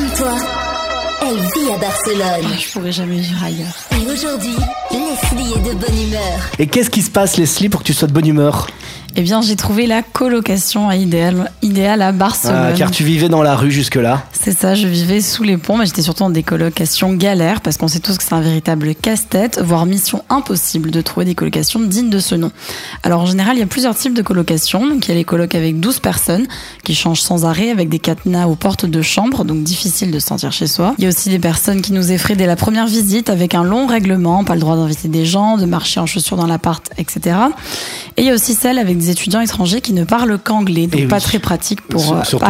Comme toi, elle vit à Barcelone. Je pourrais jamais vivre ailleurs. Et aujourd'hui, Leslie est de bonne humeur. Et qu'est-ce qui se passe, Leslie, pour que tu sois de bonne humeur? Eh bien, j'ai trouvé la colocation idéale, idéale à Barcelone. Ah, Car tu vivais dans la rue jusque-là. C'est ça, je vivais sous les ponts, mais j'étais surtout en des colocations galères, parce qu'on sait tous que c'est un véritable casse-tête, voire mission impossible de trouver des colocations dignes de ce nom. Alors en général, il y a plusieurs types de colocations. Donc il y a les colocs avec 12 personnes, qui changent sans arrêt, avec des cadenas aux portes de chambre, donc difficile de se sentir chez soi. Il y a aussi des personnes qui nous effraient dès la première visite, avec un long règlement, pas le droit d'inviter des gens, de marcher en chaussures dans l'appart, etc. Et il y a aussi celles avec des étudiants étrangers qui ne parlent qu'anglais, donc pas oui. très pratique pour... Euh, surtout,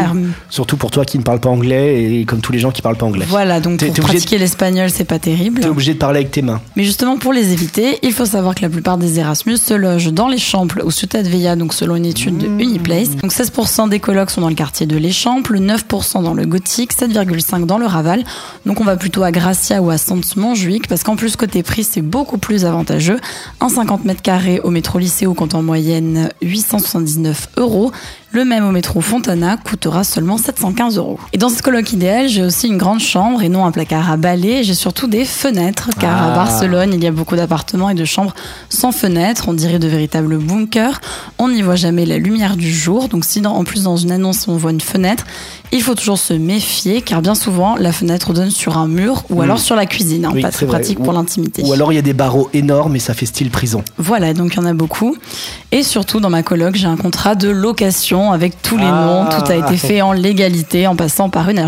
surtout pour toi qui ne parle pas anglais et comme tous les gens qui parlent pas anglais. Voilà, donc pour obligé de- pratiquer l'espagnol, c'est pas terrible. T'es obligé de parler avec tes mains. Mais justement, pour les éviter, il faut savoir que la plupart des Erasmus se logent dans l'Échampes ou Ciutat Vella, donc selon une étude de Uniplace. Donc 16% des colocs sont dans le quartier de l'Échampes, 9% dans le Gothique, 7,5% dans le Raval. Donc on va plutôt à Gracia ou à Sants-Montjuic, parce qu'en plus, côté prix, c'est beaucoup plus avantageux. Un 50 mètres carrés au métro Lycéo compte en moyenne 879 euros. Le même au métro Fontana coûtera seulement 715 euros. Et dans cette coloc idéale, j'ai aussi une grande chambre et non un placard à balai. J'ai surtout des fenêtres, car Ah. à Barcelone, il y a beaucoup d'appartements et de chambres sans fenêtres. On dirait de véritables bunkers. On n'y voit jamais la lumière du jour. Donc si dans- en plus dans une annonce on voit une fenêtre, il faut toujours se méfier, car bien souvent la fenêtre donne sur un mur ou alors sur la cuisine. hein, Oui, pas très vrai. pratique Ou- pour l'intimité. Ou alors il y a des barreaux énormes et ça fait style prison. Voilà, donc il y en a beaucoup. Et surtout, dans ma coloc, j'ai un contrat de location avec tous les Ah. noms. Tout a été fait en légalité, en passant par une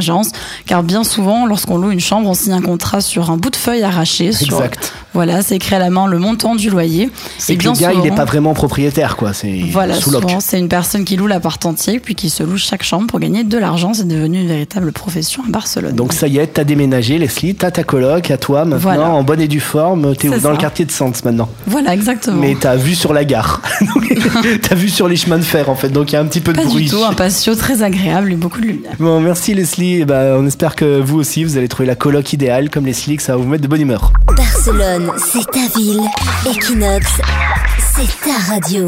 Car bien souvent, lorsqu'on loue une chambre, on signe un contrat sur un bout de feuille arraché. Sur, Exact. voilà, c'est écrit à la main le montant du loyer. C'est que le bien gars, il souvent- n'est pas vraiment propriétaire, quoi. C'est Voilà, sous souvent, c'est une personne qui loue l'appart entier, puis qui se loue chaque chambre pour gagner de l'argent. C'est devenu une véritable profession à Barcelone. Donc ça y est, t'as déménagé, Leslie, t'as ta coloc, à toi maintenant, Voilà. en bonne et due forme. T'es dans le quartier de Sants maintenant. voilà, exactement. Mais t'as vu sur la gare. t'as vu sur les chemins de fer, en fait. Donc il y a un petit peu de pas bruit. du tout, un patio très agréable et beaucoup de lumière. Bon, merci Leslie. Et ben, on espère que vous aussi, vous allez trouver la coloc idéale comme Leslie, que ça va vous mettre de bonne humeur. Barcelone, c'est ta ville. Equinox, c'est ta radio.